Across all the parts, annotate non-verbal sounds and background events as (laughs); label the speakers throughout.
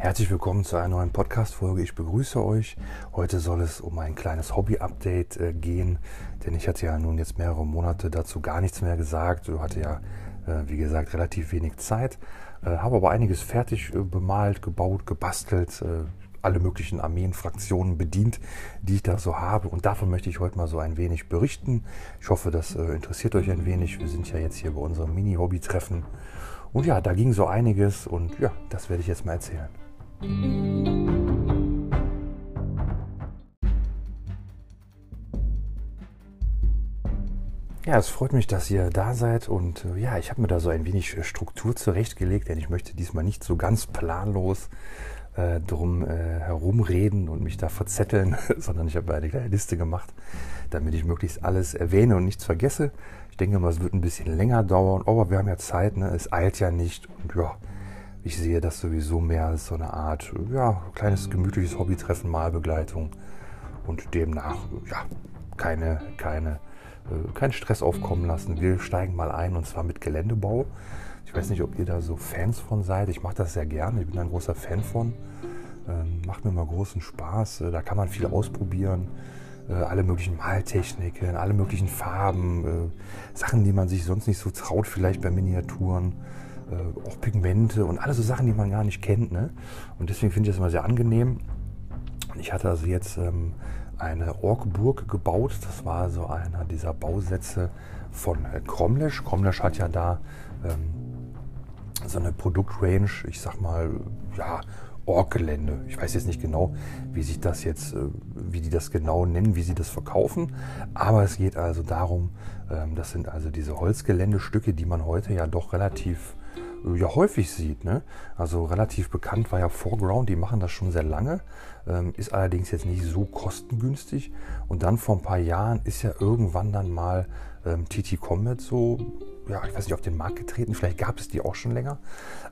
Speaker 1: Herzlich willkommen zu einer neuen Podcast-Folge. Ich begrüße euch. Heute soll es um ein kleines Hobby-Update äh, gehen, denn ich hatte ja nun jetzt mehrere Monate dazu gar nichts mehr gesagt. Ich hatte ja, äh, wie gesagt, relativ wenig Zeit, äh, habe aber einiges fertig äh, bemalt, gebaut, gebastelt, äh, alle möglichen Armeen, Fraktionen bedient, die ich da so habe. Und davon möchte ich heute mal so ein wenig berichten. Ich hoffe, das äh, interessiert euch ein wenig. Wir sind ja jetzt hier bei unserem Mini-Hobby-Treffen. Und ja, da ging so einiges und ja, das werde ich jetzt mal erzählen. Ja, es freut mich, dass ihr da seid und äh, ja, ich habe mir da so ein wenig äh, Struktur zurechtgelegt, denn ich möchte diesmal nicht so ganz planlos äh, drum äh, herumreden und mich da verzetteln, (laughs) sondern ich habe eine kleine Liste gemacht, damit ich möglichst alles erwähne und nichts vergesse. Ich denke mal, es wird ein bisschen länger dauern, aber wir haben ja Zeit, ne? es eilt ja nicht und ja, ich sehe das sowieso mehr als so eine Art, ja, kleines gemütliches Hobbytreffen, Malbegleitung und demnach, ja, keine, keine, äh, keinen Stress aufkommen lassen. Wir steigen mal ein und zwar mit Geländebau. Ich weiß nicht, ob ihr da so Fans von seid. Ich mache das sehr gerne. Ich bin ein großer Fan von. Ähm, macht mir mal großen Spaß. Äh, da kann man viel ausprobieren. Äh, alle möglichen Maltechniken, alle möglichen Farben, äh, Sachen, die man sich sonst nicht so traut, vielleicht bei Miniaturen. Äh, auch Pigmente und alle so Sachen, die man gar nicht kennt. Ne? Und deswegen finde ich das immer sehr angenehm. Ich hatte also jetzt ähm, eine Orkburg gebaut. Das war so einer dieser Bausätze von äh, Kromlesch. Kromlesch hat ja da ähm, so eine Produktrange, ich sag mal, ja, Ork-Gelände. Ich weiß jetzt nicht genau, wie sich das jetzt, äh, wie die das genau nennen, wie sie das verkaufen. Aber es geht also darum, ähm, das sind also diese Holzgeländestücke, die man heute ja doch relativ ja häufig sieht. Ne? Also relativ bekannt war ja Foreground, die machen das schon sehr lange, ähm, ist allerdings jetzt nicht so kostengünstig. Und dann vor ein paar Jahren ist ja irgendwann dann mal ähm, TT Combat so, ja, ich weiß nicht, auf den Markt getreten, vielleicht gab es die auch schon länger,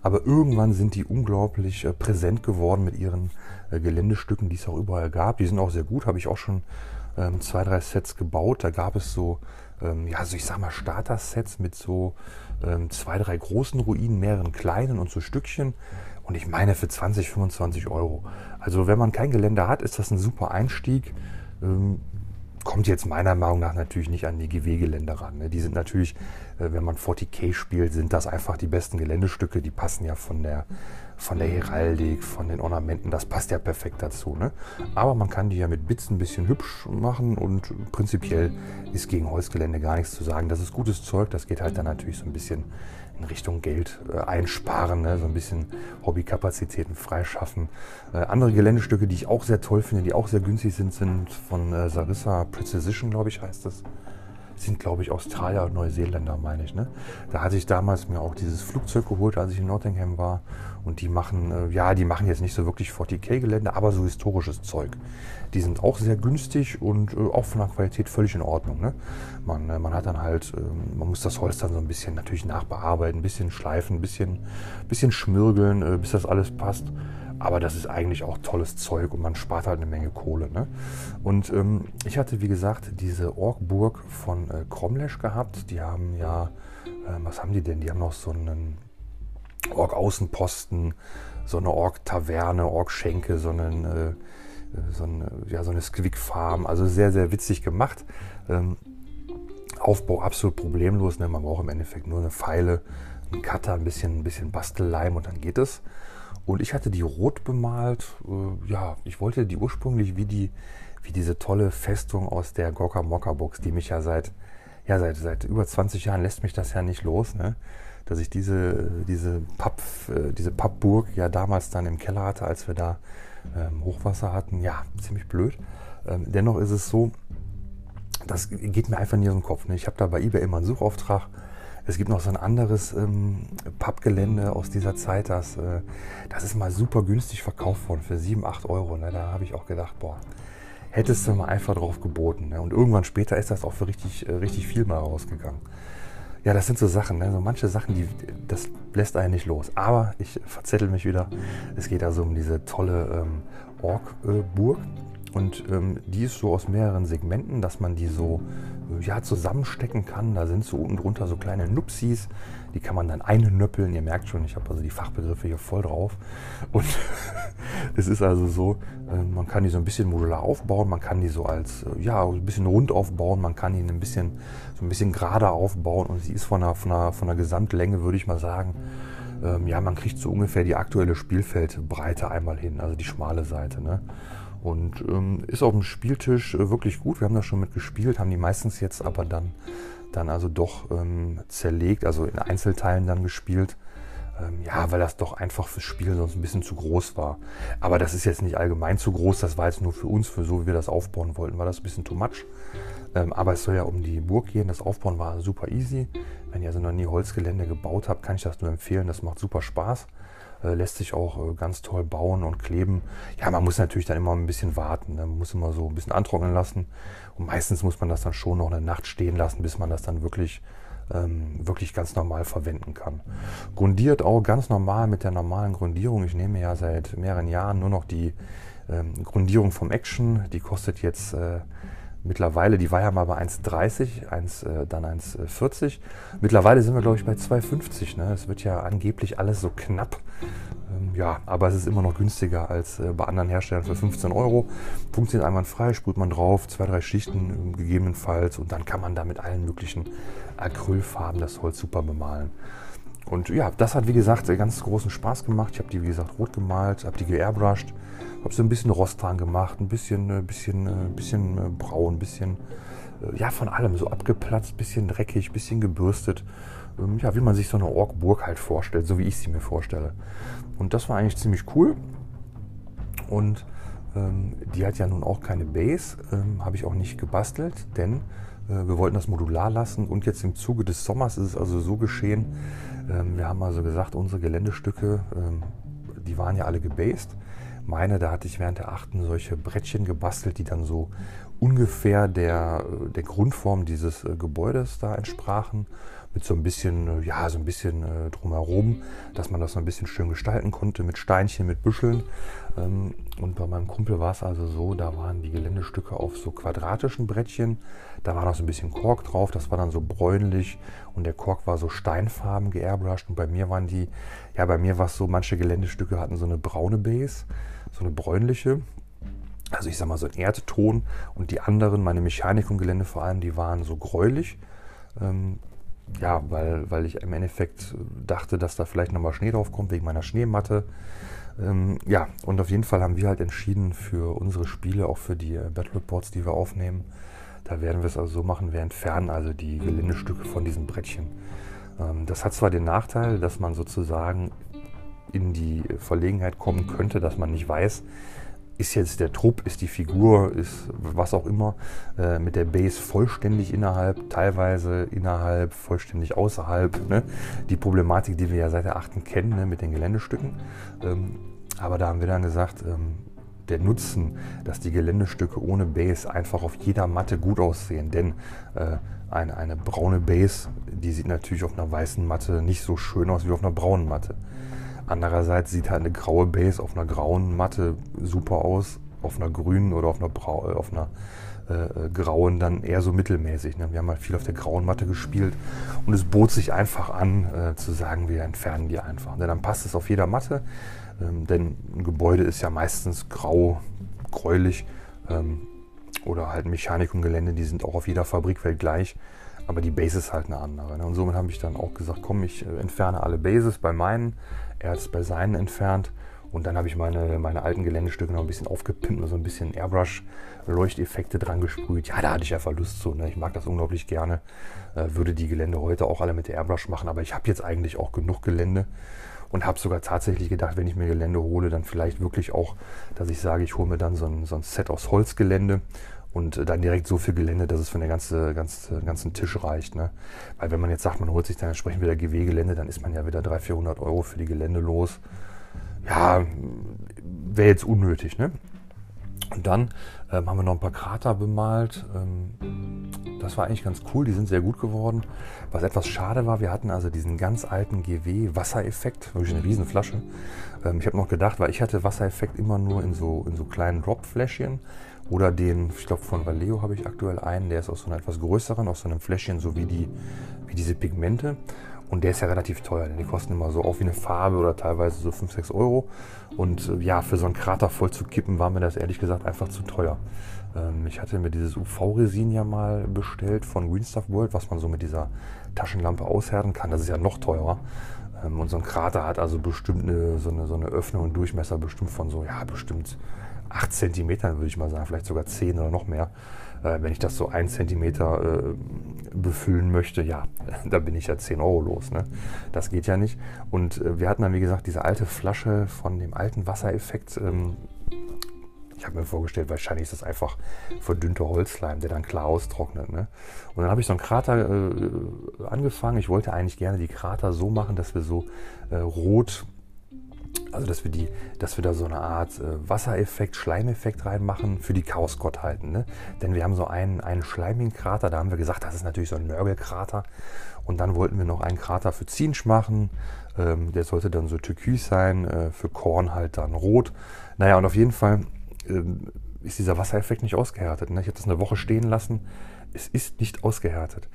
Speaker 1: aber irgendwann sind die unglaublich äh, präsent geworden mit ihren äh, Geländestücken, die es auch überall gab. Die sind auch sehr gut, habe ich auch schon ähm, zwei, drei Sets gebaut. Da gab es so, ähm, ja, so ich sag mal Starter-Sets mit so zwei, drei großen Ruinen, mehreren kleinen und so Stückchen. Und ich meine für 20, 25 Euro. Also wenn man kein Gelände hat, ist das ein super Einstieg. Ähm, kommt jetzt meiner Meinung nach natürlich nicht an die GW-Gelände ran. Ne? Die sind natürlich, wenn man 40k spielt, sind das einfach die besten Geländestücke. Die passen ja von der, von der Heraldik, von den Ornamenten, das passt ja perfekt dazu. Ne? Aber man kann die ja mit Bits ein bisschen hübsch machen und prinzipiell ist gegen Holzgelände gar nichts zu sagen. Das ist gutes Zeug, das geht halt dann natürlich so ein bisschen in Richtung Geld äh, einsparen, ne? so ein bisschen Hobbykapazitäten freischaffen. Äh, andere Geländestücke, die ich auch sehr toll finde, die auch sehr günstig sind, sind von äh, Sarissa Precision, glaube ich, heißt das sind, glaube ich, Australier und Neuseeländer, meine ich. Ne? Da hatte ich damals mir auch dieses Flugzeug geholt, als ich in Nottingham war. Und die machen, äh, ja, die machen jetzt nicht so wirklich 40k-Gelände, aber so historisches Zeug. Die sind auch sehr günstig und äh, auch von der Qualität völlig in Ordnung. Ne? Man, äh, man hat dann halt, ähm, man muss das Holz dann so ein bisschen natürlich nachbearbeiten, ein bisschen schleifen, ein bisschen, bisschen schmirgeln, äh, bis das alles passt. Aber das ist eigentlich auch tolles Zeug und man spart halt eine Menge Kohle. Ne? Und ähm, ich hatte, wie gesagt, diese Orkburg von äh, Kromlesch gehabt. Die haben ja, äh, was haben die denn? Die haben noch so einen Ork-Außenposten, so eine Ork-Taverne, Ork-Schenke, so einen. Äh, so eine, ja, so eine Squick-Farm, also sehr, sehr witzig gemacht. Ähm, Aufbau absolut problemlos. Ne? Man braucht im Endeffekt nur eine Pfeile, einen Cutter, ein bisschen, ein bisschen Bastelleim und dann geht es. Und ich hatte die rot bemalt. Äh, ja, ich wollte die ursprünglich wie die wie diese tolle Festung aus der Gorka Mokka Box, die mich ja seit ja seit seit über 20 Jahren lässt mich das ja nicht los, ne? Dass ich diese diese Papp äh, diese Pappburg ja damals dann im Keller hatte, als wir da ähm, Hochwasser hatten. Ja, ziemlich blöd. Ähm, dennoch ist es so, das geht mir einfach nie aus dem Kopf. Ne? Ich habe da bei eBay immer einen Suchauftrag es gibt noch so ein anderes ähm, Pappgelände aus dieser Zeit, das, äh, das ist mal super günstig verkauft worden für 7, 8 Euro. Ne? Da habe ich auch gedacht, boah, hättest du mal einfach drauf geboten. Ne? Und irgendwann später ist das auch für richtig, äh, richtig viel mal rausgegangen. Ja, das sind so Sachen, ne? so manche Sachen, die, das lässt einen nicht los. Aber ich verzettel mich wieder. Es geht also um diese tolle ähm, Ork-Burg. Äh, und ähm, die ist so aus mehreren Segmenten, dass man die so äh, ja, zusammenstecken kann. Da sind so unten drunter so kleine Nupsis, die kann man dann einnöppeln. Ihr merkt schon, ich habe also die Fachbegriffe hier voll drauf. Und (laughs) es ist also so, äh, man kann die so ein bisschen modular aufbauen, man kann die so als, äh, ja, ein bisschen rund aufbauen, man kann die ein bisschen, so ein bisschen gerade aufbauen und sie ist von der, von der, von der Gesamtlänge, würde ich mal sagen, ähm, ja, man kriegt so ungefähr die aktuelle Spielfeldbreite einmal hin, also die schmale Seite. Ne? Und ähm, ist auf dem Spieltisch äh, wirklich gut. Wir haben da schon mit gespielt, haben die meistens jetzt aber dann, dann also doch ähm, zerlegt, also in Einzelteilen dann gespielt. Ähm, ja, weil das doch einfach fürs Spiel sonst ein bisschen zu groß war. Aber das ist jetzt nicht allgemein zu groß, das war jetzt nur für uns, für so wie wir das aufbauen wollten, war das ein bisschen too much. Ähm, aber es soll ja um die Burg gehen. Das Aufbauen war super easy. Wenn ihr also noch nie Holzgelände gebaut habt, kann ich das nur empfehlen. Das macht super Spaß. Äh, lässt sich auch äh, ganz toll bauen und kleben. Ja, man muss natürlich dann immer ein bisschen warten. Ne? Man muss immer so ein bisschen antrocknen lassen. Und meistens muss man das dann schon noch eine Nacht stehen lassen, bis man das dann wirklich ähm, wirklich ganz normal verwenden kann. Grundiert auch ganz normal mit der normalen Grundierung. Ich nehme ja seit mehreren Jahren nur noch die ähm, Grundierung vom Action. Die kostet jetzt äh, mittlerweile, die war ja mal bei 1,30, 1, äh, dann 1,40. Mittlerweile sind wir, glaube ich, bei 2,50. Ne? Es wird ja angeblich alles so knapp. Ähm, ja, aber es ist immer noch günstiger als äh, bei anderen Herstellern für 15 Euro. Funktioniert einwandfrei, sprüht man drauf, zwei, drei Schichten äh, gegebenenfalls und dann kann man da mit allen möglichen Acrylfarben das Holz super bemalen. Und ja, das hat wie gesagt ganz großen Spaß gemacht. Ich habe die wie gesagt rot gemalt, habe die geairbrushed, habe so ein bisschen Rost dran gemacht, ein bisschen, äh, bisschen, äh, bisschen äh, braun, bisschen, ja von allem, so abgeplatzt, bisschen dreckig, bisschen gebürstet. Ähm, ja, wie man sich so eine Orkburg halt vorstellt, so wie ich sie mir vorstelle. Und das war eigentlich ziemlich cool. Und ähm, die hat ja nun auch keine Base, ähm, habe ich auch nicht gebastelt, denn wir wollten das modular lassen und jetzt im Zuge des Sommers ist es also so geschehen, ähm, wir haben also gesagt, unsere Geländestücke, ähm, die waren ja alle gebased. Meine, da hatte ich während der achten solche Brettchen gebastelt, die dann so ungefähr der, der Grundform dieses äh, Gebäudes da entsprachen mit so ein bisschen, äh, ja, so ein bisschen äh, drumherum, dass man das so ein bisschen schön gestalten konnte mit Steinchen, mit Büscheln. Ähm, und bei meinem Kumpel war es also so, da waren die Geländestücke auf so quadratischen Brettchen. Da war noch so ein bisschen Kork drauf, das war dann so bräunlich und der Kork war so steinfarben geairbrushed. Und bei mir waren die, ja, bei mir war es so, manche Geländestücke hatten so eine braune Base, so eine bräunliche. Also ich sag mal so ein Erdton und die anderen, meine Mechanikum-Gelände vor allem, die waren so gräulich. Ähm, ja, weil, weil ich im Endeffekt dachte, dass da vielleicht nochmal Schnee drauf kommt wegen meiner Schneematte. Ähm, ja, und auf jeden Fall haben wir halt entschieden für unsere Spiele, auch für die äh, Battle Reports, die wir aufnehmen, da werden wir es also so machen, wir entfernen also die Geländestücke von diesen Brettchen. Ähm, das hat zwar den Nachteil, dass man sozusagen in die Verlegenheit kommen könnte, dass man nicht weiß, ist jetzt der Trupp, ist die Figur, ist was auch immer, äh, mit der Base vollständig innerhalb, teilweise innerhalb, vollständig außerhalb. Ne? Die Problematik, die wir ja seit der 8. kennen ne, mit den Geländestücken. Ähm, aber da haben wir dann gesagt, ähm, der Nutzen, dass die Geländestücke ohne Base einfach auf jeder Matte gut aussehen. Denn äh, eine, eine braune Base, die sieht natürlich auf einer weißen Matte nicht so schön aus wie auf einer braunen Matte. Andererseits sieht halt eine graue Base auf einer grauen Matte super aus, auf einer grünen oder auf einer, Brau äh, auf einer äh, äh, grauen dann eher so mittelmäßig. Ne? Wir haben halt viel auf der grauen Matte gespielt und es bot sich einfach an äh, zu sagen, wir entfernen die einfach. Denn dann passt es auf jeder Matte, ähm, denn ein Gebäude ist ja meistens grau, gräulich ähm, oder halt Mechanikumgelände, die sind auch auf jeder Fabrikwelt gleich. Aber die Base ist halt eine andere. Ne? Und somit habe ich dann auch gesagt, komm, ich äh, entferne alle Bases bei meinen er hat es bei seinen entfernt. Und dann habe ich meine, meine alten Geländestücke noch ein bisschen aufgepimpt und so ein bisschen Airbrush-Leuchteffekte dran gesprüht. Ja, da hatte ich einfach Lust zu. Ne? Ich mag das unglaublich gerne. Äh, würde die Gelände heute auch alle mit der Airbrush machen. Aber ich habe jetzt eigentlich auch genug Gelände. Und habe sogar tatsächlich gedacht, wenn ich mir Gelände hole, dann vielleicht wirklich auch, dass ich sage, ich hole mir dann so ein, so ein Set aus Holzgelände und dann direkt so viel Gelände, dass es für den ganze, ganze, ganzen Tisch reicht. Ne? Weil wenn man jetzt sagt, man holt sich dann entsprechend wieder GW-Gelände, dann ist man ja wieder 300, 400 Euro für die Gelände los. Ja, wäre jetzt unnötig. Ne? Und dann ähm, haben wir noch ein paar Krater bemalt. Ähm, das war eigentlich ganz cool, die sind sehr gut geworden. Was etwas schade war, wir hatten also diesen ganz alten GW-Wassereffekt, wirklich eine Riesenflasche. Ähm, ich habe noch gedacht, weil ich hatte Wassereffekt immer nur in so, in so kleinen Drop-Fläschchen oder den, ich glaube von Vallejo habe ich aktuell einen, der ist aus so einer etwas größeren, aus so einem Fläschchen, so wie, die, wie diese Pigmente. Und der ist ja relativ teuer. Denn die kosten immer so auch wie eine Farbe oder teilweise so 5, 6 Euro. Und äh, ja, für so einen Krater voll zu kippen, war mir das ehrlich gesagt einfach zu teuer. Ähm, ich hatte mir dieses UV-Resin ja mal bestellt von Green Stuff World, was man so mit dieser Taschenlampe aushärten kann. Das ist ja noch teurer. Ähm, und so ein Krater hat also bestimmt eine, so, eine, so eine Öffnung und Durchmesser bestimmt von so, ja, bestimmt 8 cm, würde ich mal sagen, vielleicht sogar 10 oder noch mehr. Äh, wenn ich das so 1 cm äh, befüllen möchte, ja, (laughs) da bin ich ja 10 Euro los. Ne? Das geht ja nicht. Und äh, wir hatten dann, wie gesagt, diese alte Flasche von dem alten Wassereffekt. Ähm, ich habe mir vorgestellt, wahrscheinlich ist das einfach verdünnter Holzleim, der dann klar austrocknet. Ne? Und dann habe ich so einen Krater äh, angefangen. Ich wollte eigentlich gerne die Krater so machen, dass wir so äh, rot also, dass wir, die, dass wir da so eine Art äh, Wassereffekt, Schleimeffekt reinmachen für die Chaosgottheiten. Ne? Denn wir haben so einen, einen schleimigen Krater, da haben wir gesagt, das ist natürlich so ein Nörgelkrater. Und dann wollten wir noch einen Krater für Zinsch machen. Ähm, der sollte dann so türkis sein, äh, für Korn halt dann rot. Naja, und auf jeden Fall ähm, ist dieser Wassereffekt nicht ausgehärtet. Ne? Ich habe das eine Woche stehen lassen. Es ist nicht ausgehärtet.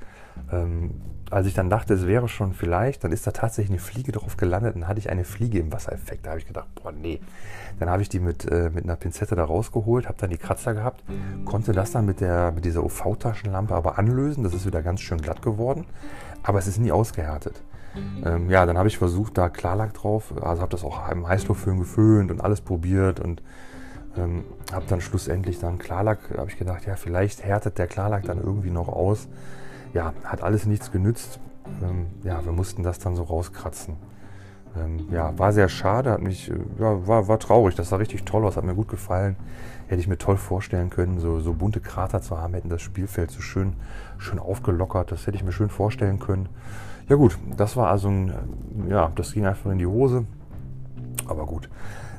Speaker 1: Ähm, als ich dann dachte, es wäre schon vielleicht, dann ist da tatsächlich eine Fliege drauf gelandet und hatte ich eine Fliege im Wassereffekt. Da habe ich gedacht, boah, nee. Dann habe ich die mit, äh, mit einer Pinzette da rausgeholt, habe dann die Kratzer gehabt, konnte das dann mit, der, mit dieser UV-Taschenlampe aber anlösen. Das ist wieder ganz schön glatt geworden, aber es ist nie ausgehärtet. Ähm, ja, dann habe ich versucht, da Klarlack drauf, also habe das auch im Heißluftföhn geföhnt und alles probiert und ähm, habe dann schlussendlich dann Klarlack, habe ich gedacht, ja, vielleicht härtet der Klarlack dann irgendwie noch aus ja, hat alles nichts genützt. Ähm, ja, wir mussten das dann so rauskratzen. Ähm, ja, war sehr schade, hat mich, äh, ja, war, war traurig. Das sah richtig toll aus, hat mir gut gefallen. Hätte ich mir toll vorstellen können, so, so bunte Krater zu haben, hätten das Spielfeld so schön, schön aufgelockert. Das hätte ich mir schön vorstellen können. Ja gut, das war also ein, ja, das ging einfach in die Hose. Aber gut.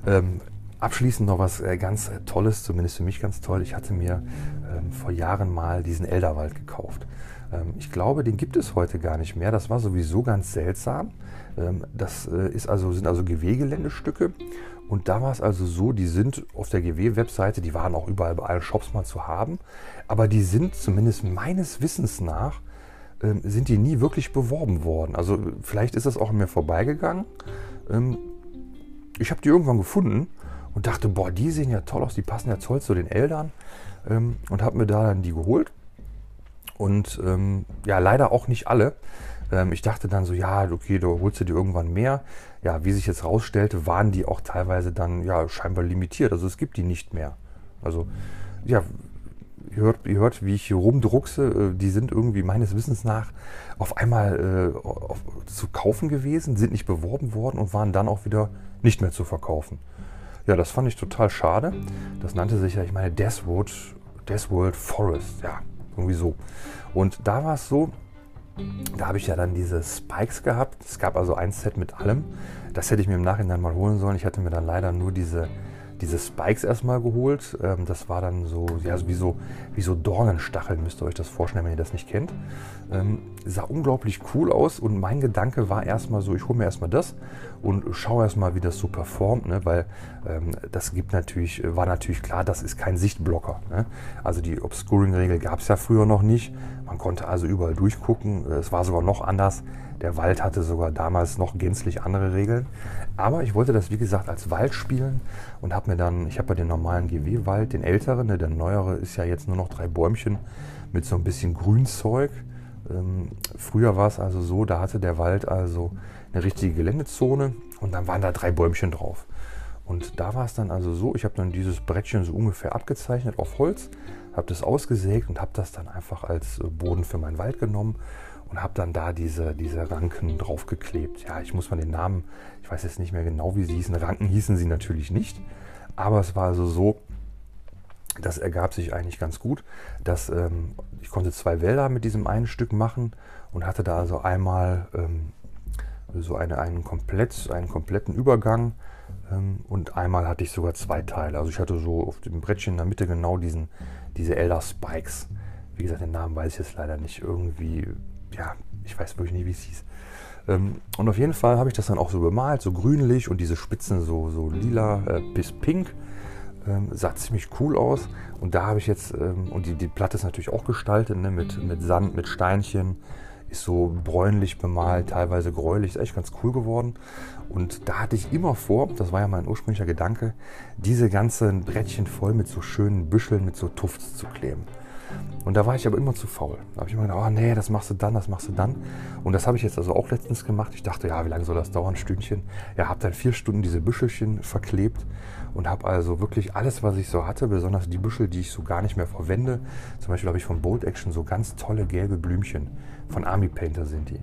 Speaker 1: Ähm, abschließend noch was äh, ganz äh, Tolles, zumindest für mich ganz toll. Ich hatte mir ähm, vor Jahren mal diesen Elderwald gekauft. Ähm, ich glaube, den gibt es heute gar nicht mehr. Das war sowieso ganz seltsam. Ähm, das äh, ist also, sind also GW-Geländestücke. Und da war es also so, die sind auf der GW-Webseite, die waren auch überall bei allen Shops mal zu haben. Aber die sind zumindest meines Wissens nach, ähm, sind die nie wirklich beworben worden. Also vielleicht ist das auch an mir vorbeigegangen. Ich habe die irgendwann gefunden und dachte, boah, die sehen ja toll aus, die passen ja toll zu den Eltern. Und habe mir da dann die geholt und ähm, ja, leider auch nicht alle. Ähm, ich dachte dann so, ja, okay, du holst du dir irgendwann mehr. Ja, wie sich jetzt rausstellte, waren die auch teilweise dann ja scheinbar limitiert. Also es gibt die nicht mehr. Also ja, ihr hört, ihr hört wie ich hier rumdruckse. Äh, die sind irgendwie meines Wissens nach auf einmal äh, auf, zu kaufen gewesen, sind nicht beworben worden und waren dann auch wieder nicht mehr zu verkaufen. Ja, das fand ich total schade. Das nannte sich ja, ich meine, Deathwood, Deathworld Forest. Ja, irgendwie so. Und da war es so, da habe ich ja dann diese Spikes gehabt. Es gab also ein Set mit allem. Das hätte ich mir im Nachhinein mal holen sollen. Ich hatte mir dann leider nur diese, diese Spikes erstmal geholt. Ähm, das war dann so, ja, wie so, wie so Dornenstacheln, müsst ihr euch das vorstellen, wenn ihr das nicht kennt. Ähm, sah unglaublich cool aus und mein Gedanke war erstmal so, ich hole mir erstmal das und schaue erstmal, wie das so performt, ne? weil ähm, das gibt natürlich, war natürlich klar, das ist kein Sichtblocker. Ne? Also die Obscuring-Regel gab es ja früher noch nicht. Man konnte also überall durchgucken. Es war sogar noch anders. Der Wald hatte sogar damals noch gänzlich andere Regeln. Aber ich wollte das, wie gesagt, als Wald spielen und habe mir dann, ich habe ja den normalen GW-Wald, den älteren, ne? der neuere ist ja jetzt nur noch drei Bäumchen mit so ein bisschen Grünzeug. Ähm, früher war es also so, da hatte der Wald also eine richtige Geländezone und dann waren da drei Bäumchen drauf. Und da war es dann also so, ich habe dann dieses Brettchen so ungefähr abgezeichnet auf Holz, habe das ausgesägt und habe das dann einfach als äh, Boden für meinen Wald genommen und habe dann da diese, diese Ranken draufgeklebt. Ja, ich muss mal den Namen, ich weiß jetzt nicht mehr genau, wie sie hießen. Ranken hießen sie natürlich nicht, aber es war also so, das ergab sich eigentlich ganz gut, dass ähm, ich konnte zwei Wälder mit diesem einen Stück machen und hatte da also einmal ähm, so eine, einen, komplett, einen kompletten Übergang ähm, und einmal hatte ich sogar zwei Teile. Also ich hatte so auf dem Brettchen in der Mitte genau diesen, diese Elder Spikes. Wie gesagt, den Namen weiß ich jetzt leider nicht. Irgendwie, ja, ich weiß wirklich nicht, wie es hieß. Ähm, und auf jeden Fall habe ich das dann auch so bemalt, so grünlich und diese Spitzen so, so lila äh, bis pink. Ähm, sah ziemlich cool aus. Und da habe ich jetzt, ähm, und die, die Platte ist natürlich auch gestaltet, ne, mit, mit Sand, mit Steinchen, ist so bräunlich bemalt, teilweise gräulich, ist echt ganz cool geworden. Und da hatte ich immer vor, das war ja mein ursprünglicher Gedanke, diese ganzen Brettchen voll mit so schönen Büscheln, mit so Tufts zu kleben. Und da war ich aber immer zu faul. Da habe ich immer gedacht, oh nee, das machst du dann, das machst du dann. Und das habe ich jetzt also auch letztens gemacht. Ich dachte, ja, wie lange soll das dauern? Stündchen. Ja, habe dann vier Stunden diese Büschelchen verklebt und habe also wirklich alles, was ich so hatte, besonders die Büschel, die ich so gar nicht mehr verwende. Zum Beispiel habe ich von Bold Action so ganz tolle gelbe Blümchen. Von Army Painter sind die.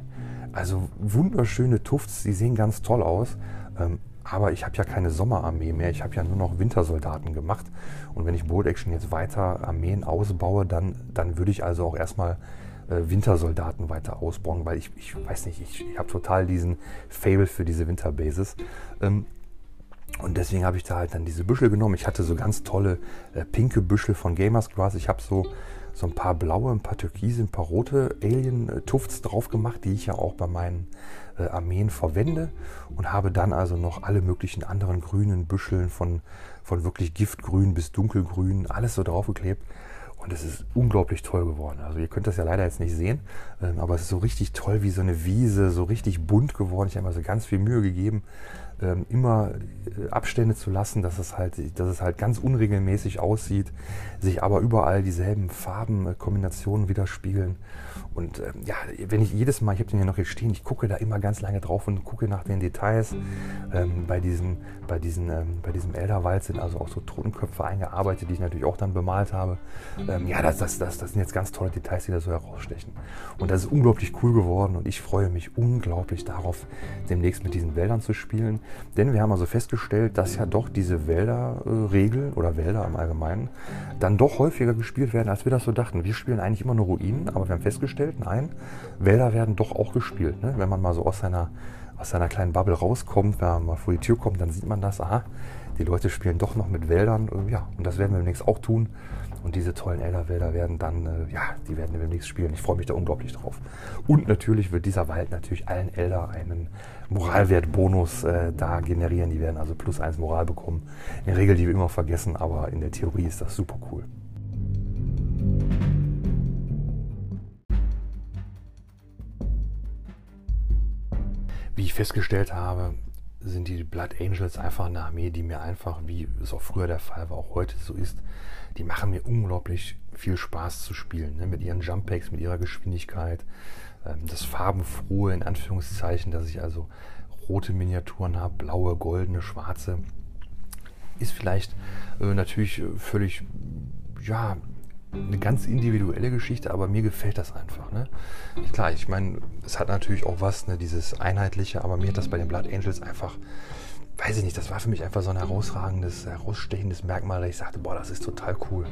Speaker 1: Also wunderschöne Tufts, die sehen ganz toll aus. Ähm, aber ich habe ja keine Sommerarmee mehr, ich habe ja nur noch Wintersoldaten gemacht. Und wenn ich Bold Action jetzt weiter Armeen ausbaue, dann, dann würde ich also auch erstmal äh, Wintersoldaten weiter ausbauen, weil ich, ich weiß nicht, ich, ich habe total diesen Fable für diese Winterbases. Ähm, und deswegen habe ich da halt dann diese Büschel genommen. Ich hatte so ganz tolle äh, pinke Büschel von Gamersgrass. Ich habe so, so ein paar blaue, ein paar türkise, ein paar rote Alien-Tufts drauf gemacht, die ich ja auch bei meinen äh, Armeen verwende und habe dann also noch alle möglichen anderen grünen Büscheln von, von wirklich Giftgrün bis Dunkelgrün, alles so draufgeklebt. Und es ist unglaublich toll geworden. Also ihr könnt das ja leider jetzt nicht sehen, ähm, aber es ist so richtig toll wie so eine Wiese, so richtig bunt geworden. Ich habe mir so ganz viel Mühe gegeben, ähm, immer äh, Abstände zu lassen, dass es halt, dass es halt ganz unregelmäßig aussieht, sich aber überall dieselben Farbenkombinationen widerspiegeln. Und ähm, ja, wenn ich jedes Mal, ich habe den ja noch hier stehen, ich gucke da immer ganz lange drauf und gucke nach den Details. Ähm, bei, diesen, bei, diesen, ähm, bei diesem Elderwald sind also auch so Totenköpfe eingearbeitet, die ich natürlich auch dann bemalt habe. Ähm, ja, das, das, das, das sind jetzt ganz tolle Details, die da so herausstechen. Und das ist unglaublich cool geworden und ich freue mich unglaublich darauf, demnächst mit diesen Wäldern zu spielen. Denn wir haben also festgestellt, dass ja doch diese Wälderregeln äh, oder Wälder im Allgemeinen dann doch häufiger gespielt werden, als wir das so dachten. Wir spielen eigentlich immer nur Ruinen, aber wir haben festgestellt, festgestellt, nein, Wälder werden doch auch gespielt. Ne? Wenn man mal so aus seiner, aus seiner kleinen Bubble rauskommt, wenn man mal vor die Tür kommt, dann sieht man das, aha, die Leute spielen doch noch mit Wäldern. Äh, ja, und das werden wir demnächst auch tun. Und diese tollen Elderwälder werden dann, äh, ja, die werden wir demnächst spielen. Ich freue mich da unglaublich drauf. Und natürlich wird dieser Wald natürlich allen Elder einen Moralwertbonus äh, da generieren. Die werden also plus eins Moral bekommen. In der Regel, die wir immer vergessen, aber in der Theorie ist das super cool. Wie ich festgestellt habe, sind die Blood Angels einfach eine Armee, die mir einfach, wie es auch früher der Fall war, auch heute so ist, die machen mir unglaublich viel Spaß zu spielen. Ne? Mit ihren Jump Packs, mit ihrer Geschwindigkeit, ähm, das farbenfrohe in Anführungszeichen, dass ich also rote Miniaturen habe, blaue, goldene, schwarze. Ist vielleicht äh, natürlich völlig, ja, eine ganz individuelle Geschichte, aber mir gefällt das einfach. Ne? Klar, ich meine, es hat natürlich auch was, ne, dieses Einheitliche, aber mir hat das bei den Blood Angels einfach, weiß ich nicht, das war für mich einfach so ein herausragendes, herausstechendes Merkmal, dass ich sagte, boah, das ist total cool.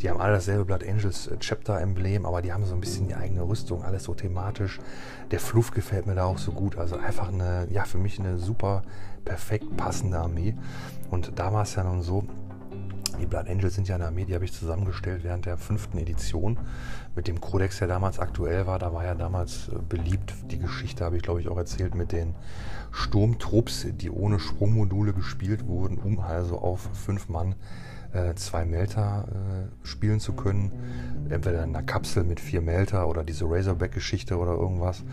Speaker 1: Die haben alle dasselbe Blood Angels äh, Chapter-Emblem, aber die haben so ein bisschen die eigene Rüstung, alles so thematisch. Der Fluff gefällt mir da auch so gut. Also einfach eine, ja, für mich eine super perfekt passende Armee. Und da war es ja nun so, die Blood Angels sind ja eine Armee, die habe ich zusammengestellt während der fünften Edition mit dem Kodex, der damals aktuell war. Da war ja damals äh, beliebt, die Geschichte habe ich glaube ich auch erzählt, mit den Sturmtrupps, die ohne Sprungmodule gespielt wurden, um also auf fünf Mann äh, zwei Melter äh, spielen zu können. Entweder in einer Kapsel mit vier Melter oder diese Razorback-Geschichte oder irgendwas.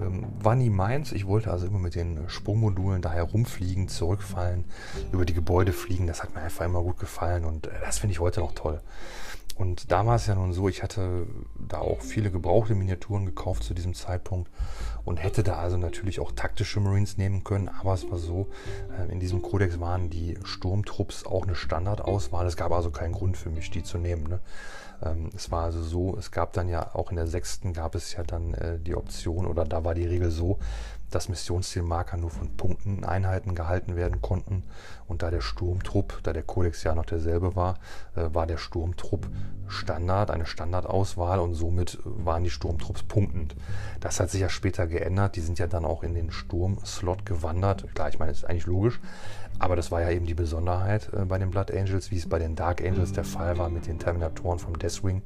Speaker 1: Ähm, war nie meins. Ich wollte also immer mit den Sprungmodulen da herumfliegen, zurückfallen, über die Gebäude fliegen. Das hat mir einfach immer gut gefallen und äh, das finde ich heute noch toll. Und da war es ja nun so, ich hatte da auch viele gebrauchte Miniaturen gekauft zu diesem Zeitpunkt und hätte da also natürlich auch taktische Marines nehmen können. Aber es war so, äh, in diesem Kodex waren die Sturmtrupps auch eine Standardauswahl. Es gab also keinen Grund für mich, die zu nehmen. Ne? Ähm, es war also so, es gab dann ja auch in der sechsten gab es ja dann äh, die Option oder da war die Regel so, dass Missionszielmarker nur von Punkteneinheiten gehalten werden konnten. Und da der Sturmtrupp, da der Kodex ja noch derselbe war, äh, war der Sturmtrupp Standard, eine Standardauswahl und somit waren die Sturmtrupps punktend. Das hat sich ja später geändert. Die sind ja dann auch in den Sturmslot gewandert. Klar, ich meine, ist eigentlich logisch. Aber das war ja eben die Besonderheit äh, bei den Blood Angels, wie es bei den Dark Angels der Fall war mit den Terminatoren vom Deathwing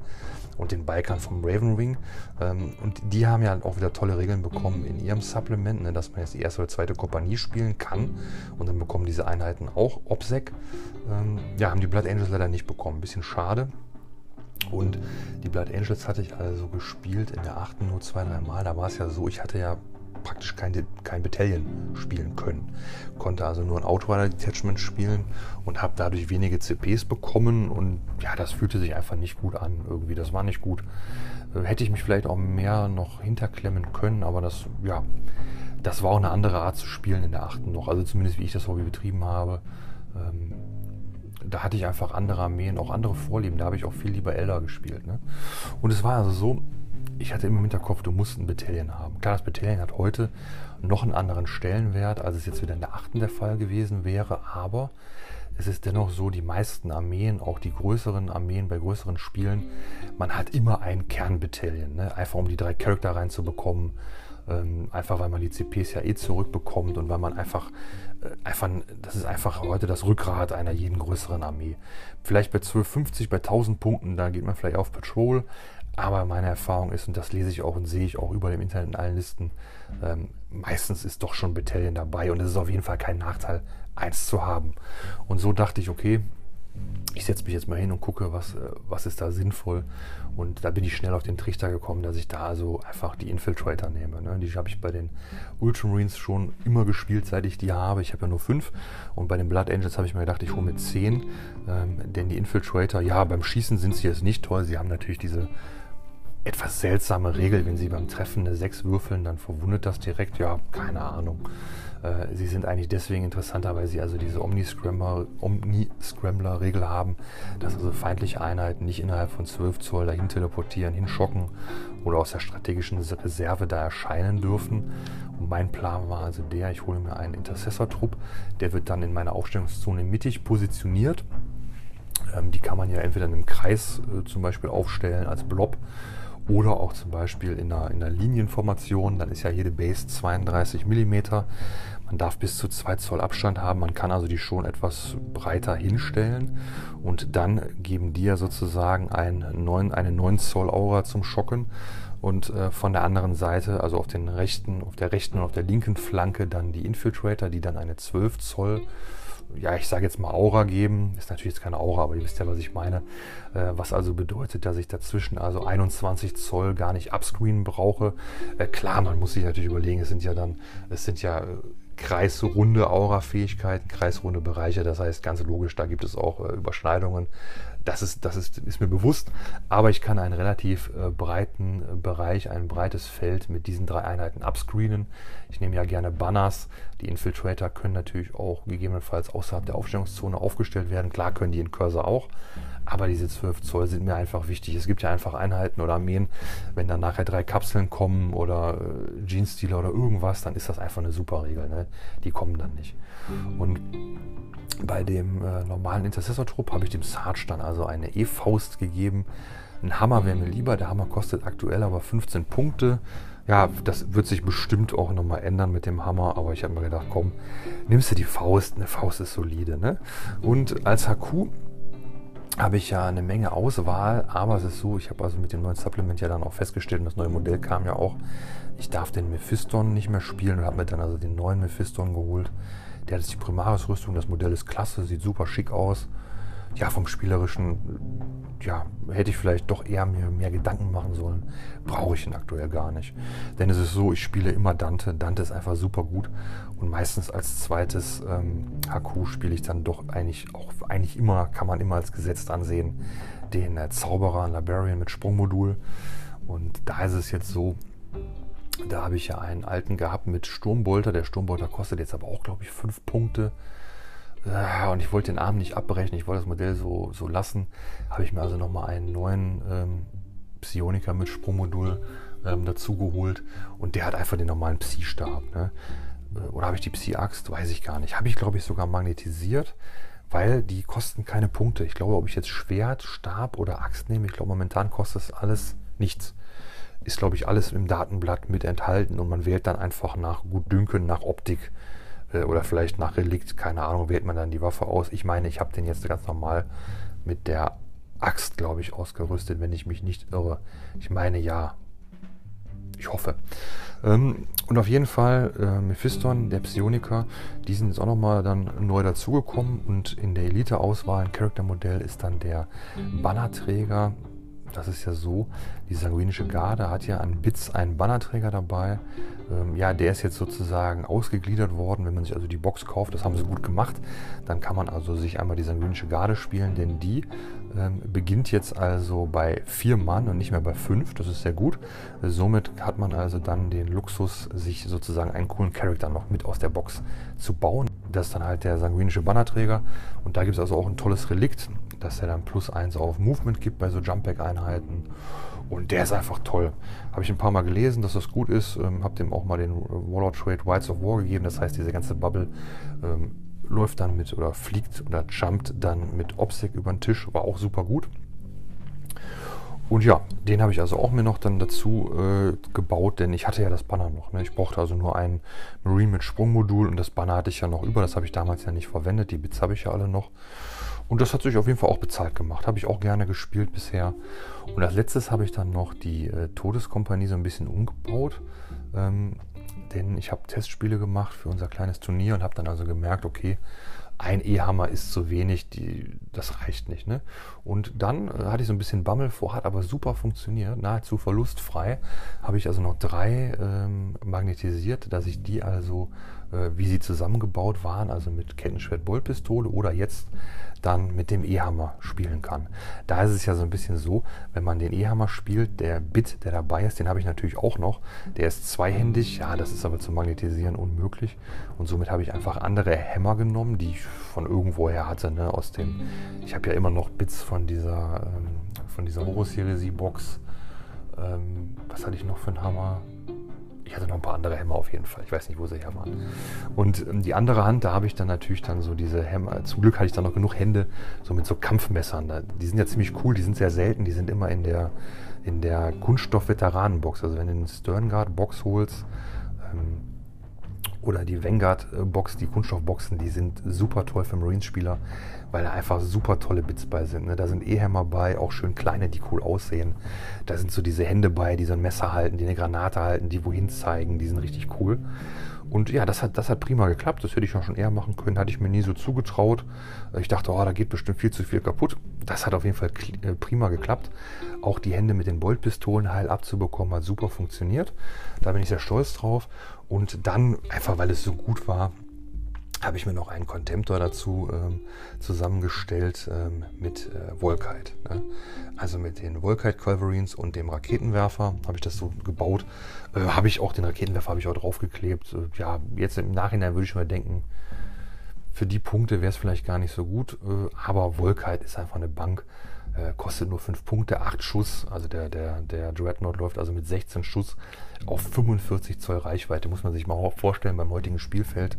Speaker 1: und den Bikern vom Ravenwing. Ähm, und die haben ja auch wieder tolle Regeln bekommen in ihrem Supplement, ne, dass man jetzt die erste oder zweite Kompanie spielen kann. Und dann bekommen diese Einheiten auch OPSEC. Ähm, ja, haben die Blood Angels leider nicht bekommen. Bisschen schade. Und die Blood Angels hatte ich also gespielt in der achten nur zwei, drei Mal. Da war es ja so, ich hatte ja praktisch kein, kein Battalion spielen können. Konnte also nur ein Outrider Detachment spielen und habe dadurch wenige CPs bekommen und ja, das fühlte sich einfach nicht gut an irgendwie. Das war nicht gut. Äh, hätte ich mich vielleicht auch mehr noch hinterklemmen können, aber das, ja, das war auch eine andere Art zu spielen in der achten noch. Also zumindest wie ich das Hobby betrieben habe. Ähm, da hatte ich einfach andere Armeen, auch andere Vorlieben. Da habe ich auch viel lieber Elder gespielt. Ne? Und es war also so, ich hatte immer im Hinterkopf, du musst ein Battalion haben. Klar, das Battalion hat heute noch einen anderen Stellenwert, als es jetzt wieder in der achten der Fall gewesen wäre, aber es ist dennoch so, die meisten Armeen, auch die größeren Armeen bei größeren Spielen, man hat immer ein Kernbattalion, ne? einfach um die drei Charakter reinzubekommen, ähm, einfach weil man die CPs ja eh zurückbekommt und weil man einfach, einfach, das ist einfach heute das Rückgrat einer jeden größeren Armee. Vielleicht bei 1250, bei 1000 Punkten, da geht man vielleicht auf Patrol, aber meine Erfahrung ist, und das lese ich auch und sehe ich auch überall im Internet in allen Listen, ähm, meistens ist doch schon Battalion dabei und es ist auf jeden Fall kein Nachteil, eins zu haben. Und so dachte ich, okay, ich setze mich jetzt mal hin und gucke, was, äh, was ist da sinnvoll. Und da bin ich schnell auf den Trichter gekommen, dass ich da also einfach die Infiltrator nehme. Ne? Die habe ich bei den Ultramarines schon immer gespielt, seit ich die habe. Ich habe ja nur fünf. Und bei den Blood Angels habe ich mir gedacht, ich hole mir zehn. Ähm, denn die Infiltrator, ja, beim Schießen sind sie jetzt nicht toll. Sie haben natürlich diese etwas seltsame Regel, wenn sie beim Treffen eine 6 würfeln, dann verwundet das direkt. Ja, keine Ahnung. Äh, sie sind eigentlich deswegen interessanter, weil sie also diese Omni-Scrambler-Regel haben, dass also feindliche Einheiten nicht innerhalb von 12 Zoll dahin teleportieren, hinschocken oder aus der strategischen Reserve da erscheinen dürfen. Und mein Plan war also der, ich hole mir einen Intercessor-Trupp, der wird dann in meiner Aufstellungszone mittig positioniert. Ähm, die kann man ja entweder in einem Kreis äh, zum Beispiel aufstellen als Blob oder auch zum Beispiel in einer, in einer Linienformation. Dann ist ja jede Base 32 mm. Man darf bis zu 2 Zoll Abstand haben. Man kann also die schon etwas breiter hinstellen. Und dann geben die ja sozusagen ein 9, eine 9 Zoll Aura zum Schocken. Und äh, von der anderen Seite, also auf, den rechten, auf der rechten und auf der linken Flanke, dann die Infiltrator, die dann eine 12 Zoll ja, ich sage jetzt mal Aura geben. Ist natürlich jetzt keine Aura, aber ihr wisst ja, was ich meine. Äh, was also bedeutet, dass ich dazwischen also 21 Zoll gar nicht upscreenen brauche. Äh, klar, man muss sich natürlich überlegen, es sind ja dann, es sind ja äh, kreisrunde Aura-Fähigkeiten, kreisrunde Bereiche. Das heißt, ganz logisch, da gibt es auch äh, Überschneidungen. Das, ist, das ist, ist, mir bewusst. Aber ich kann einen relativ äh, breiten äh, Bereich, ein breites Feld mit diesen drei Einheiten abscreenen. Ich nehme ja gerne Banners. Die Infiltrator können natürlich auch gegebenenfalls außerhalb der Aufstellungszone aufgestellt werden. Klar können die in Cursor auch. Aber diese 12 Zoll sind mir einfach wichtig. Es gibt ja einfach Einheiten oder Armeen, wenn dann nachher drei Kapseln kommen oder äh, Jeansstealer oder irgendwas, dann ist das einfach eine super Regel. Ne? Die kommen dann nicht. Und bei dem äh, normalen Intercessor-Trupp habe ich dem Sarge dann also eine E-Faust gegeben. Ein Hammer wäre mir lieber. Der Hammer kostet aktuell aber 15 Punkte. Ja, das wird sich bestimmt auch nochmal ändern mit dem Hammer, aber ich habe mir gedacht, komm, nimmst du die Faust. Eine Faust ist solide. Ne? Und als HQ habe ich ja eine Menge Auswahl, aber es ist so, ich habe also mit dem neuen Supplement ja dann auch festgestellt, und das neue Modell kam ja auch, ich darf den Mephiston nicht mehr spielen und habe mir dann also den neuen Mephiston geholt. Der hat jetzt die Primaris-Rüstung, das Modell ist klasse, sieht super schick aus. Ja, vom Spielerischen, ja, hätte ich vielleicht doch eher mir mehr Gedanken machen sollen. Brauche ich ihn aktuell gar nicht. Denn es ist so, ich spiele immer Dante. Dante ist einfach super gut. Und meistens als zweites ähm, HQ spiele ich dann doch eigentlich auch eigentlich immer, kann man immer als gesetzt ansehen, den äh, Zauberer Librarian mit Sprungmodul. Und da ist es jetzt so, da habe ich ja einen alten gehabt mit Sturmbolter. Der Sturmbolter kostet jetzt aber auch, glaube ich, 5 Punkte. Äh, und ich wollte den Arm nicht abbrechen, ich wollte das Modell so, so lassen. Habe ich mir also nochmal einen neuen ähm, Psioniker mit Sprungmodul ähm, dazu geholt. Und der hat einfach den normalen Psi-Stab. Ne? Äh, oder habe ich die Psi-Axt? Weiß ich gar nicht. Habe ich, glaube ich, sogar magnetisiert, weil die kosten keine Punkte. Ich glaube, ob ich jetzt Schwert, Stab oder Axt nehme, ich glaube, momentan kostet das alles nichts ist, glaube ich, alles im Datenblatt mit enthalten und man wählt dann einfach nach Gutdünken, nach Optik oder vielleicht nach Relikt, keine Ahnung, wählt man dann die Waffe aus. Ich meine, ich habe den jetzt ganz normal mit der Axt, glaube ich, ausgerüstet, wenn ich mich nicht irre. Ich meine ja. Ich hoffe. Ähm, und auf jeden Fall äh, Mephiston, der Psioniker, die sind jetzt auch nochmal dann neu dazugekommen und in der Elite-Auswahl, ein Charaktermodell, ist dann der Bannerträger das ist ja so, die sanguinische Garde hat ja an Bits einen Bannerträger dabei. Ähm, ja, der ist jetzt sozusagen ausgegliedert worden. Wenn man sich also die Box kauft, das haben sie gut gemacht, dann kann man also sich einmal die sanguinische Garde spielen, denn die ähm, beginnt jetzt also bei vier Mann und nicht mehr bei fünf. Das ist sehr gut. Somit hat man also dann den Luxus, sich sozusagen einen coolen Charakter noch mit aus der Box zu bauen. Das ist dann halt der sanguinische Bannerträger. Und da gibt es also auch ein tolles Relikt, dass er dann plus eins auf Movement gibt bei so Jump-Back-Einheiten. Und der ist einfach toll. Habe ich ein paar Mal gelesen, dass das gut ist. Ähm, habe dem auch mal den Warlord Trade Whites of War gegeben. Das heißt, diese ganze Bubble ähm, läuft dann mit oder fliegt oder jumpt dann mit Obsec über den Tisch. War auch super gut. Und ja, den habe ich also auch mir noch dann dazu äh, gebaut, denn ich hatte ja das Banner noch. Ne? Ich brauchte also nur ein Marine mit Sprungmodul und das Banner hatte ich ja noch über. Das habe ich damals ja nicht verwendet. Die Bits habe ich ja alle noch. Und das hat sich auf jeden Fall auch bezahlt gemacht. Habe ich auch gerne gespielt bisher. Und als letztes habe ich dann noch die äh, Todeskompanie so ein bisschen umgebaut. Ähm, denn ich habe Testspiele gemacht für unser kleines Turnier und habe dann also gemerkt, okay, ein E-Hammer ist zu wenig, die, das reicht nicht. Ne? Und dann äh, hatte ich so ein bisschen Bammel vor, hat aber super funktioniert, nahezu verlustfrei. Habe ich also noch drei ähm, magnetisiert, dass ich die also, äh, wie sie zusammengebaut waren, also mit Kettenschwert-Boltpistole oder jetzt dann mit dem E-Hammer spielen kann. Da ist es ja so ein bisschen so, wenn man den E-Hammer spielt, der Bit, der dabei ist, den habe ich natürlich auch noch. Der ist zweihändig, ja, das ist aber zum Magnetisieren unmöglich. Und somit habe ich einfach andere Hämmer genommen, die ich von irgendwoher hatte, ne, aus dem, ich habe ja immer noch Bits von dieser, ähm, von dieser Horus-Heresie-Box. Ähm, was hatte ich noch für einen Hammer? Ich hatte noch ein paar andere Hämmer auf jeden Fall. Ich weiß nicht, wo sie her waren. Und ähm, die andere Hand, da habe ich dann natürlich dann so diese Hämmer. Zum Glück hatte ich dann noch genug Hände, so mit so Kampfmessern. Die sind ja ziemlich cool, die sind sehr selten, die sind immer in der, in der Kunststoff-Veteranenbox. Also wenn du eine Sterngard-Box holst, ähm, oder die Vanguard-Box, die Kunststoffboxen, die sind super toll für Marines-Spieler, weil da einfach super tolle Bits bei sind. Ne? Da sind E-Hämmer bei, auch schön kleine, die cool aussehen. Da sind so diese Hände bei, die so ein Messer halten, die eine Granate halten, die wohin zeigen, die sind richtig cool. Und ja, das hat, das hat prima geklappt. Das hätte ich auch schon eher machen können, hatte ich mir nie so zugetraut. Ich dachte, oh, da geht bestimmt viel zu viel kaputt. Das hat auf jeden Fall äh, prima geklappt. Auch die Hände mit den Boltpistolen heil abzubekommen, hat super funktioniert. Da bin ich sehr stolz drauf. Und dann, einfach weil es so gut war, habe ich mir noch einen Contemptor dazu ähm, zusammengestellt ähm, mit äh, Volkite. Ne? Also mit den Volkite Culverines und dem Raketenwerfer habe ich das so gebaut. Äh, habe ich auch den Raketenwerfer habe ich auch draufgeklebt. Äh, ja, jetzt im Nachhinein würde ich mir denken, für die Punkte wäre es vielleicht gar nicht so gut. Äh, aber Volkite ist einfach eine Bank. Äh, kostet nur 5 Punkte, 8 Schuss. Also der, der, der Dreadnought läuft also mit 16 Schuss auf 45 Zoll Reichweite. Muss man sich mal vorstellen beim heutigen Spielfeld.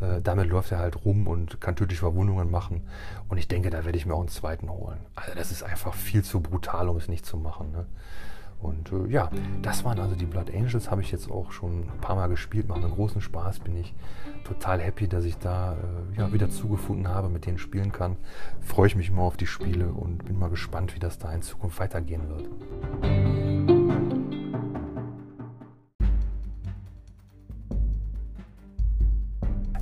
Speaker 1: Äh, damit läuft er halt rum und kann tödliche Verwundungen machen. Und ich denke, da werde ich mir auch einen zweiten holen. Also das ist einfach viel zu brutal, um es nicht zu machen. Ne? Und äh, ja, das waren also die Blood Angels, habe ich jetzt auch schon ein paar Mal gespielt, macht mir großen Spaß, bin ich total happy, dass ich da äh, ja, wieder zugefunden habe, mit denen spielen kann. Freue ich mich immer auf die Spiele und bin mal gespannt, wie das da in Zukunft weitergehen wird.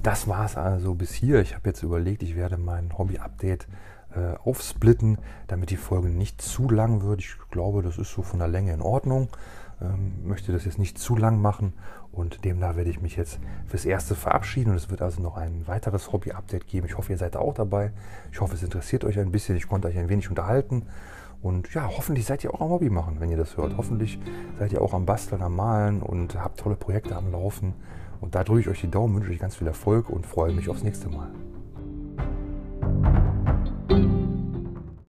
Speaker 1: Das war es also bis hier. Ich habe jetzt überlegt, ich werde mein Hobby-Update äh, aufsplitten, damit die Folge nicht zu lang wird. Ich glaube, das ist so von der Länge in Ordnung. Ähm, möchte das jetzt nicht zu lang machen und demnach werde ich mich jetzt fürs Erste verabschieden und es wird also noch ein weiteres Hobby-Update geben. Ich hoffe, ihr seid auch dabei. Ich hoffe, es interessiert euch ein bisschen. Ich konnte euch ein wenig unterhalten. Und ja, hoffentlich seid ihr auch am Hobby machen, wenn ihr das hört. Hoffentlich seid ihr auch am Basteln, am Malen und habt tolle Projekte am Laufen. Und da drücke ich euch die Daumen, wünsche euch ganz viel Erfolg und freue mich aufs nächste Mal.